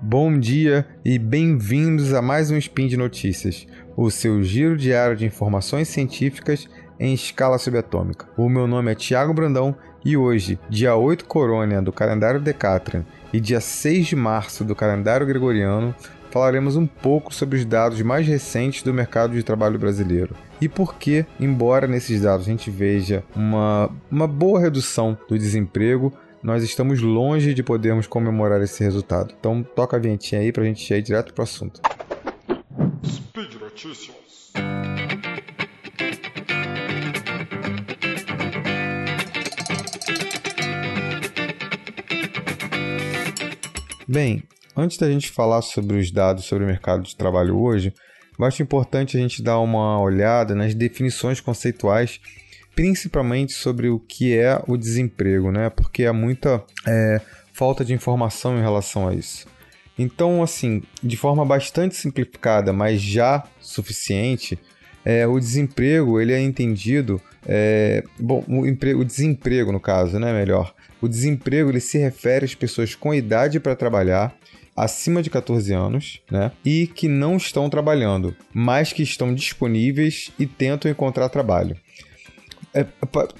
Bom dia e bem-vindos a mais um Spin de Notícias, o seu giro diário de informações científicas em escala subatômica. O meu nome é Tiago Brandão e hoje, dia 8 Corônia do calendário Decatrian e dia 6 de março do calendário Gregoriano, falaremos um pouco sobre os dados mais recentes do mercado de trabalho brasileiro e por que, embora nesses dados a gente veja uma, uma boa redução do desemprego, nós estamos longe de podermos comemorar esse resultado. Então toca a vinhetinha aí pra gente ir direto pro assunto. Speed Notícias. Bem, antes da gente falar sobre os dados sobre o mercado de trabalho hoje, eu acho importante a gente dar uma olhada nas definições conceituais principalmente sobre o que é o desemprego, né? Porque há muita é, falta de informação em relação a isso. Então, assim, de forma bastante simplificada, mas já suficiente, é, o desemprego ele é entendido, é, bom, o, emprego, o desemprego no caso, né? Melhor, o desemprego ele se refere às pessoas com idade para trabalhar acima de 14 anos, né? E que não estão trabalhando, mas que estão disponíveis e tentam encontrar trabalho é,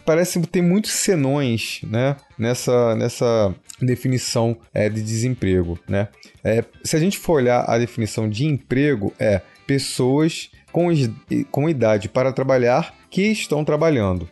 parece tem muitos senões né, nessa, nessa definição é, de desemprego. Né? É, se a gente for olhar a definição de emprego, é pessoas com, com idade para trabalhar que estão trabalhando.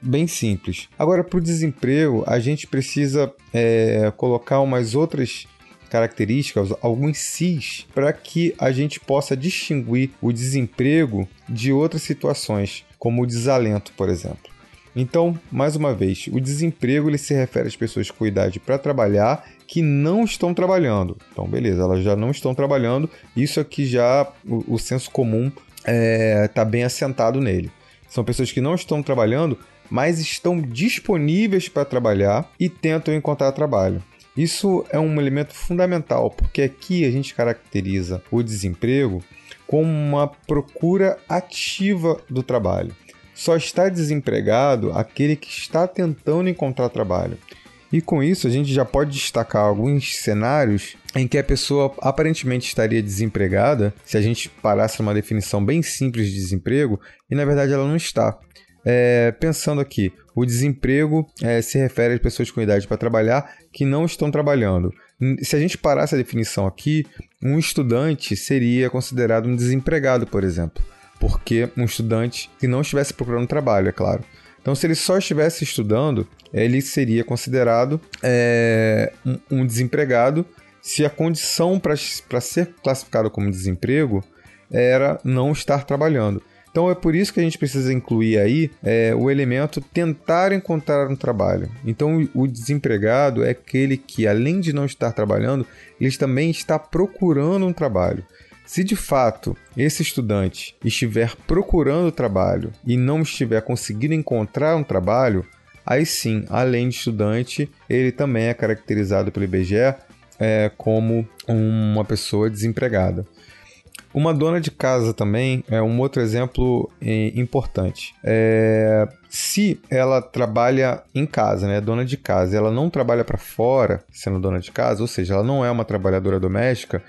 Bem simples. Agora, para o desemprego, a gente precisa é, colocar umas outras características, alguns cis, para que a gente possa distinguir o desemprego de outras situações, como o desalento, por exemplo. Então, mais uma vez, o desemprego ele se refere às pessoas com idade para trabalhar que não estão trabalhando. Então, beleza, elas já não estão trabalhando. Isso aqui já o, o senso comum está é, tá bem assentado nele. São pessoas que não estão trabalhando, mas estão disponíveis para trabalhar e tentam encontrar trabalho. Isso é um elemento fundamental, porque aqui a gente caracteriza o desemprego como uma procura ativa do trabalho. Só está desempregado aquele que está tentando encontrar trabalho. E com isso a gente já pode destacar alguns cenários em que a pessoa aparentemente estaria desempregada, se a gente parasse numa definição bem simples de desemprego, e na verdade ela não está. É, pensando aqui, o desemprego é, se refere às pessoas com idade para trabalhar que não estão trabalhando. Se a gente parasse a definição aqui, um estudante seria considerado um desempregado, por exemplo, porque um estudante que não estivesse procurando trabalho, é claro. Então, se ele só estivesse estudando, ele seria considerado é, um desempregado se a condição para ser classificado como desemprego era não estar trabalhando. Então é por isso que a gente precisa incluir aí é, o elemento tentar encontrar um trabalho. Então o desempregado é aquele que, além de não estar trabalhando, ele também está procurando um trabalho. Se de fato esse estudante estiver procurando trabalho e não estiver conseguindo encontrar um trabalho, aí sim, além de estudante, ele também é caracterizado pelo IBGE é, como uma pessoa desempregada. Uma dona de casa também é um outro exemplo eh, importante. É, se ela trabalha em casa, né, dona de casa, ela não trabalha para fora, sendo dona de casa, ou seja, ela não é uma trabalhadora doméstica,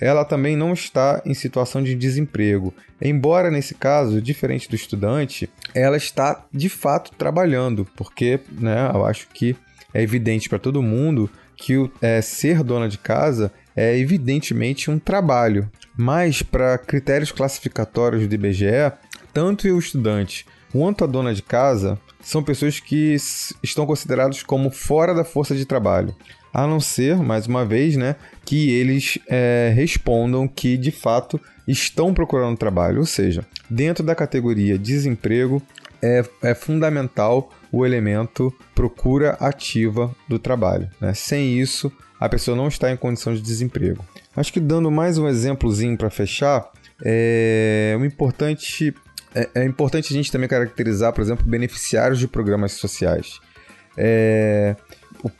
ela também não está em situação de desemprego. Embora nesse caso, diferente do estudante, ela está de fato trabalhando, porque né, eu acho que é evidente para todo mundo que o, é, ser dona de casa é evidentemente um trabalho. Mas, para critérios classificatórios do IBGE, tanto o estudante quanto a dona de casa são pessoas que estão considerados como fora da força de trabalho. A não ser, mais uma vez, né, que eles é, respondam que de fato estão procurando trabalho. Ou seja, dentro da categoria desemprego, é, é fundamental o elemento procura ativa do trabalho. Né? Sem isso, a pessoa não está em condição de desemprego. Acho que dando mais um exemplozinho para fechar, é um importante é, é, importante a gente também caracterizar, por exemplo, beneficiários de programas sociais. É,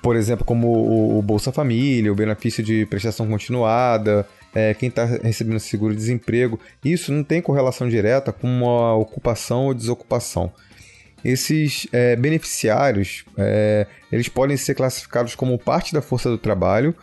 por exemplo, como o, o, Bolsa Família, o benefício de prestação continuada, é, quem está recebendo seguro-desemprego. Isso não tem correlação direta com uma ocupação ou desocupação. Esses é, beneficiários, é, eles podem ser classificados como parte da força do trabalho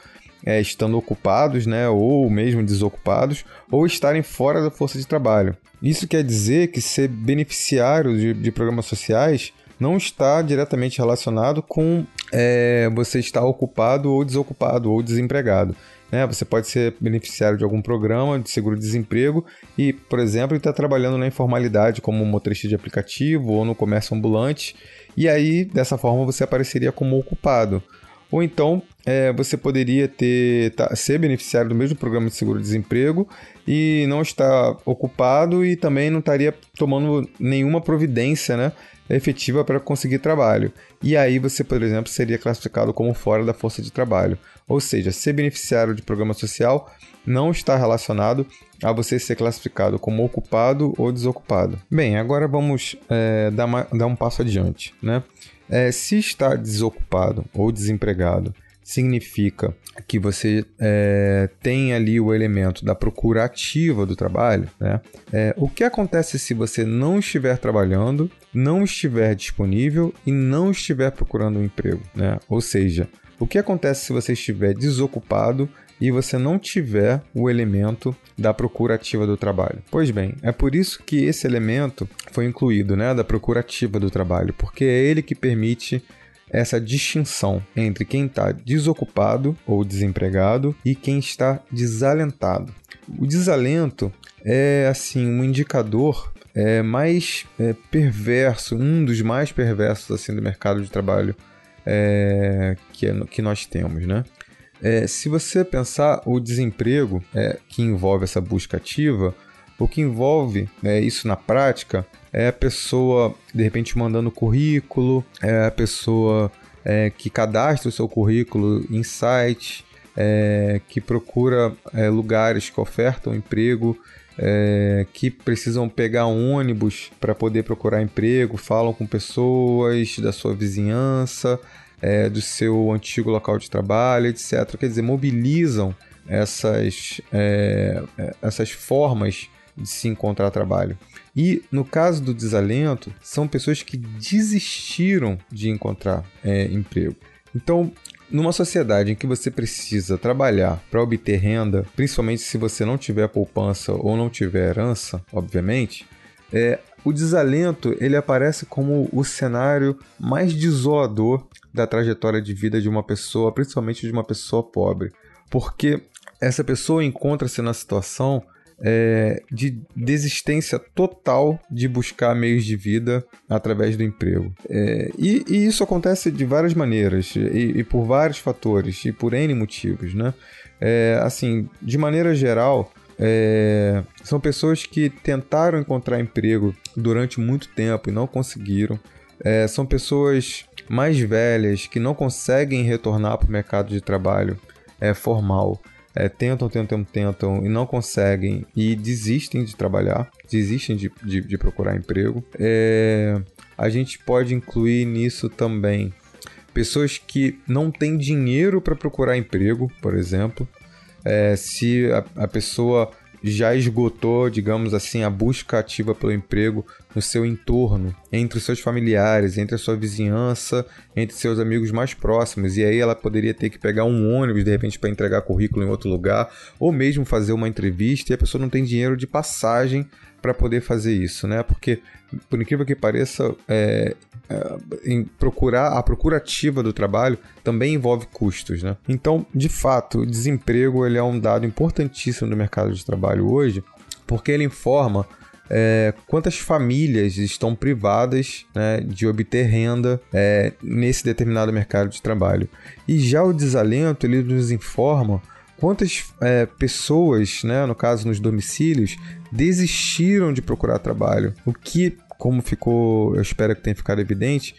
é, estando ocupados, né, ou mesmo desocupados, ou estarem fora da força de trabalho. Isso quer dizer que ser beneficiário de, de programas sociais não está diretamente relacionado com é, você estar ocupado ou desocupado ou desempregado. Né? Você pode ser beneficiário de algum programa de seguro-desemprego e, por exemplo, estar trabalhando na informalidade como motorista de aplicativo ou no comércio ambulante, e aí dessa forma você apareceria como ocupado. Ou então é, você poderia ter tá, ser beneficiário do mesmo programa de seguro-desemprego e não estar ocupado e também não estaria tomando nenhuma providência né, efetiva para conseguir trabalho. E aí você, por exemplo, seria classificado como fora da força de trabalho. Ou seja, ser beneficiário de programa social não está relacionado a você ser classificado como ocupado ou desocupado. Bem, agora vamos é, dar, uma, dar um passo adiante. Né? É, se está desocupado ou desempregado, significa que você é, tem ali o elemento da procura ativa do trabalho. Né? É, o que acontece se você não estiver trabalhando, não estiver disponível e não estiver procurando um emprego? Né? Ou seja, o que acontece se você estiver desocupado e você não tiver o elemento da procura ativa do trabalho. Pois bem, é por isso que esse elemento foi incluído, né, da procura ativa do trabalho, porque é ele que permite essa distinção entre quem está desocupado ou desempregado e quem está desalentado. O desalento é assim um indicador é, mais é, perverso, um dos mais perversos assim do mercado de trabalho é, que, é, que nós temos, né? É, se você pensar o desemprego é, que envolve essa busca ativa, o que envolve é, isso na prática é a pessoa de repente mandando currículo, é a pessoa é, que cadastra o seu currículo em site, é, que procura é, lugares que ofertam emprego, é, que precisam pegar um ônibus para poder procurar emprego, falam com pessoas da sua vizinhança, é, do seu antigo local de trabalho, etc. Quer dizer, mobilizam essas, é, é, essas formas de se encontrar trabalho. E no caso do desalento, são pessoas que desistiram de encontrar é, emprego. Então, numa sociedade em que você precisa trabalhar para obter renda, principalmente se você não tiver poupança ou não tiver herança, obviamente, é, o desalento ele aparece como o cenário mais desolador da trajetória de vida de uma pessoa, principalmente de uma pessoa pobre, porque essa pessoa encontra-se na situação é, de desistência total de buscar meios de vida através do emprego. É, e, e, isso acontece de várias maneiras e, e, por vários fatores e por N motivos, né? É, assim, de maneira geral, é, são pessoas que tentaram encontrar emprego durante muito tempo e não conseguiram. É, são pessoas mais velhas que não conseguem retornar para o mercado de trabalho é, formal é, tentam, tentam, tentam e não conseguem e desistem de trabalhar, desistem de, de, de procurar emprego. É, a gente pode incluir nisso também pessoas que não têm dinheiro para procurar emprego, por exemplo. É, se a, a pessoa já esgotou, digamos assim, a busca ativa pelo emprego no seu entorno, entre os seus familiares, entre a sua vizinhança, entre seus amigos mais próximos. E aí ela poderia ter que pegar um ônibus de repente para entregar currículo em outro lugar, ou mesmo fazer uma entrevista e a pessoa não tem dinheiro de passagem para poder fazer isso, né? Porque, por incrível que pareça, é, em procurar a procura ativa do trabalho também envolve custos, né? Então, de fato, o desemprego ele é um dado importantíssimo no mercado de trabalho hoje, porque ele informa é, quantas famílias estão privadas né, de obter renda é, nesse determinado mercado de trabalho. E já o desalento ele nos informa quantas é, pessoas, né, no caso nos domicílios, desistiram de procurar trabalho, o que como ficou, eu espero que tenha ficado evidente,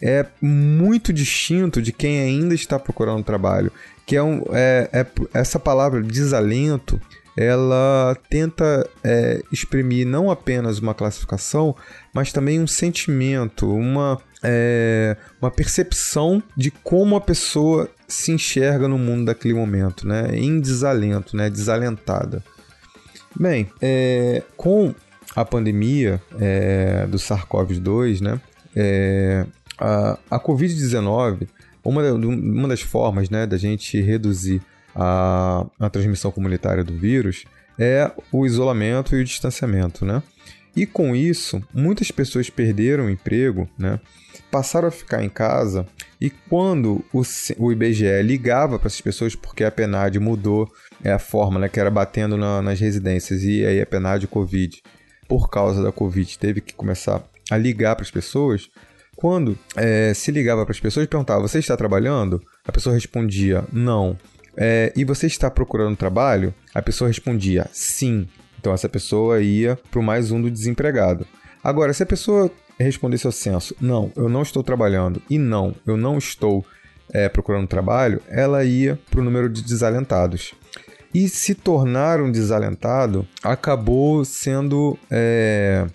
é muito distinto de quem ainda está procurando trabalho. Que é, um, é, é essa palavra desalento, ela tenta é, exprimir não apenas uma classificação, mas também um sentimento, uma, é, uma percepção de como a pessoa se enxerga no mundo daquele momento, né? Em desalento, né? Desalentada. Bem, é, com a pandemia é, do SARS-CoV-2, né? É, a, a Covid-19, uma, uma das formas né, da gente reduzir a, a transmissão comunitária do vírus é o isolamento e o distanciamento, né? E com isso, muitas pessoas perderam o emprego, né? passaram a ficar em casa e quando o, o IBGE ligava para essas pessoas, porque a PNAD mudou é, a forma, né, que era batendo na, nas residências e aí a PNAD Covid, por causa da Covid, teve que começar a ligar para as pessoas. Quando é, se ligava para as pessoas e perguntava: Você está trabalhando? A pessoa respondia: Não. É, e você está procurando trabalho? A pessoa respondia: Sim. Então essa pessoa ia para o mais um do desempregado. Agora, se a pessoa respondesse ao censo, não, eu não estou trabalhando e não, eu não estou é, procurando trabalho, ela ia para o número de desalentados. E se tornar um desalentado acabou sendo é,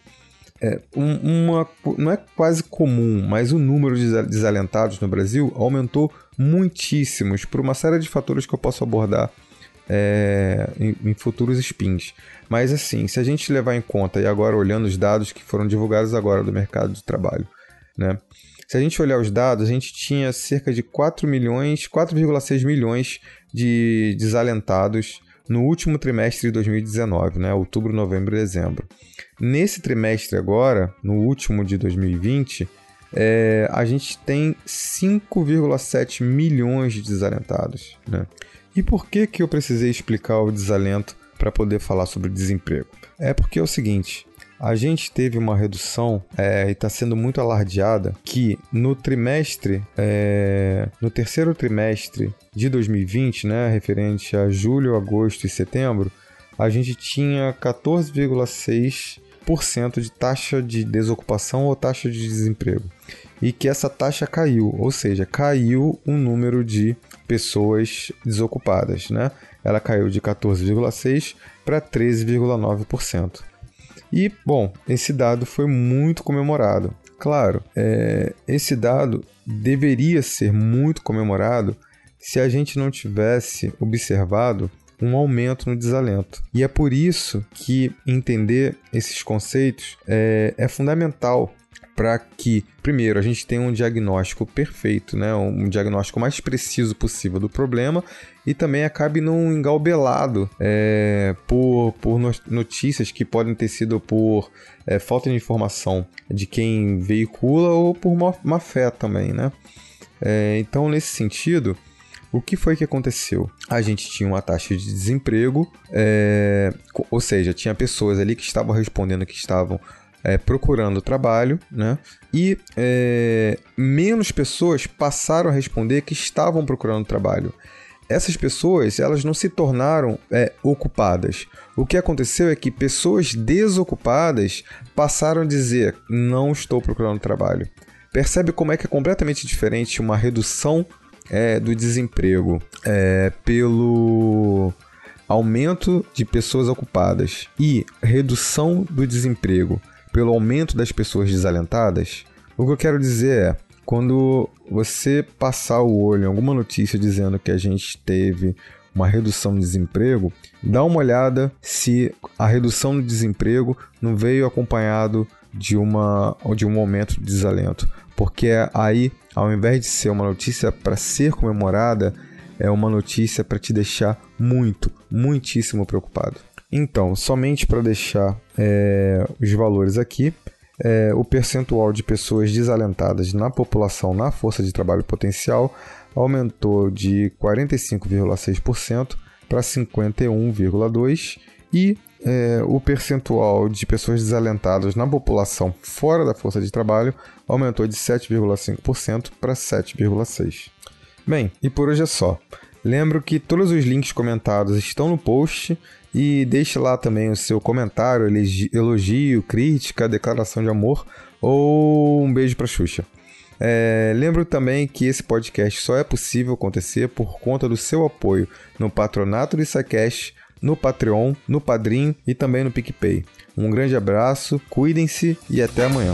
é, uma. Não é quase comum, mas o número de desalentados no Brasil aumentou muitíssimos por uma série de fatores que eu posso abordar é, em, em, futuros spins. Mas assim, se a gente levar em conta, e agora olhando os dados que foram divulgados agora do mercado de trabalho, né? Se a gente olhar os dados, a gente tinha cerca de 4 milhões, 4,6 milhões de desalentados no último trimestre de 2019, né? Outubro, novembro e dezembro. Nesse trimestre agora, no último de 2020, é, a gente tem 5,7 milhões de desalentados, né? E por que, que eu precisei explicar o desalento para poder falar sobre desemprego? É porque é o seguinte: a gente teve uma redução é, e está sendo muito alardeada que no trimestre, é, no terceiro trimestre de 2020, né, referente a julho, agosto e setembro, a gente tinha 14,6% de taxa de desocupação ou taxa de desemprego. E que essa taxa caiu, ou seja, caiu o número de pessoas desocupadas, né? Ela caiu de 14,6% para 13,9%. E, bom, esse dado foi muito comemorado. Claro, é, esse dado deveria ser muito comemorado se a gente não tivesse observado um aumento no desalento. E é por isso que entender esses conceitos é, é fundamental para que, primeiro, a gente tenha um diagnóstico perfeito, né? um diagnóstico mais preciso possível do problema e também acabe não engalbelado é, por, por notícias que podem ter sido por é, falta de informação de quem veicula ou por má, má fé também. Né? É, então, nesse sentido, o que foi que aconteceu? A gente tinha uma taxa de desemprego, é, ou seja, tinha pessoas ali que estavam respondendo que estavam é, procurando trabalho, né? E é, menos pessoas passaram a responder que estavam procurando trabalho. Essas pessoas, elas não se tornaram é, ocupadas. O que aconteceu é que pessoas desocupadas passaram a dizer: não estou procurando trabalho. Percebe como é que é completamente diferente uma redução é, do desemprego é, pelo aumento de pessoas ocupadas e redução do desemprego pelo aumento das pessoas desalentadas, o que eu quero dizer é, quando você passar o olho em alguma notícia dizendo que a gente teve uma redução do desemprego, dá uma olhada se a redução do desemprego não veio acompanhado de, uma, de um aumento de desalento. Porque aí, ao invés de ser uma notícia para ser comemorada, é uma notícia para te deixar muito, muitíssimo preocupado. Então, somente para deixar é, os valores aqui, é, o percentual de pessoas desalentadas na população na força de trabalho potencial aumentou de 45,6% para 51,2% e é, o percentual de pessoas desalentadas na população fora da força de trabalho aumentou de 7,5% para 7,6%. Bem, e por hoje é só. Lembro que todos os links comentados estão no post e deixe lá também o seu comentário, elogio, crítica, declaração de amor ou um beijo para Xuxa. É, lembro também que esse podcast só é possível acontecer por conta do seu apoio no patronato do Isacast, no Patreon, no Padrim e também no PicPay. Um grande abraço, cuidem-se e até amanhã.